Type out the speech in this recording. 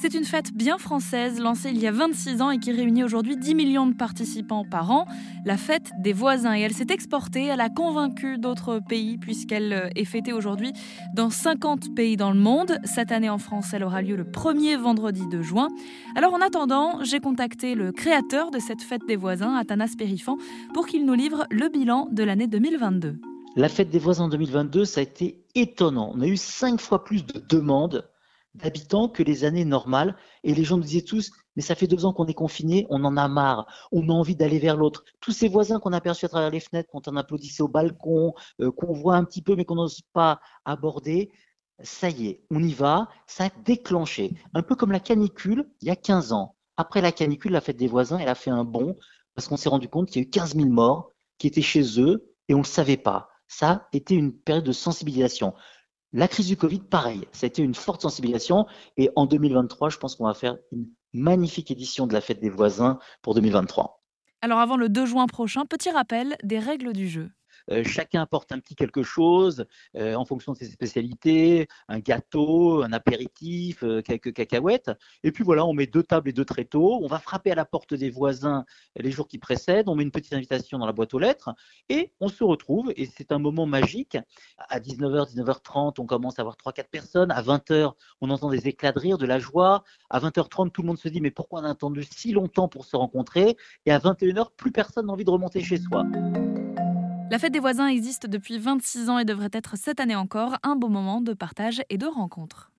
C'est une fête bien française, lancée il y a 26 ans et qui réunit aujourd'hui 10 millions de participants par an, la fête des voisins. Et elle s'est exportée, elle a convaincu d'autres pays puisqu'elle euh, est fêtée aujourd'hui dans 50 pays dans le monde. Cette année en France, elle aura lieu le premier vendredi de juin. Alors en attendant, j'ai contacté le créateur de cette fête des voisins, Athanas Périfan, pour qu'il nous livre le bilan de l'année 2022. La fête des voisins 2022, ça a été étonnant. On a eu cinq fois plus de demandes d'habitants que les années normales. Et les gens nous disaient tous, mais ça fait deux ans qu'on est confinés, on en a marre, on a envie d'aller vers l'autre. Tous ces voisins qu'on a aperçus à travers les fenêtres, quand on applaudissait au balcon, euh, qu'on voit un petit peu mais qu'on n'ose pas aborder, ça y est, on y va, ça a déclenché. Un peu comme la canicule il y a 15 ans. Après la canicule, la fête des voisins, elle a fait un bond parce qu'on s'est rendu compte qu'il y a eu 15 000 morts qui étaient chez eux et on ne le savait pas. Ça a été une période de sensibilisation. La crise du Covid, pareil, ça a été une forte sensibilisation. Et en 2023, je pense qu'on va faire une magnifique édition de la fête des voisins pour 2023. Alors avant le 2 juin prochain, petit rappel des règles du jeu. Euh, chacun apporte un petit quelque chose euh, en fonction de ses spécialités, un gâteau, un apéritif, euh, quelques cacahuètes. Et puis voilà, on met deux tables et deux tréteaux. On va frapper à la porte des voisins les jours qui précèdent. On met une petite invitation dans la boîte aux lettres et on se retrouve. Et c'est un moment magique. À 19h, 19h30, on commence à avoir 3-4 personnes. À 20h, on entend des éclats de rire, de la joie. À 20h30, tout le monde se dit mais pourquoi on a attendu si longtemps pour se rencontrer? Et à 21h, plus personne n'a envie de remonter chez soi. La fête des voisins existe depuis 26 ans et devrait être cette année encore un beau moment de partage et de rencontre.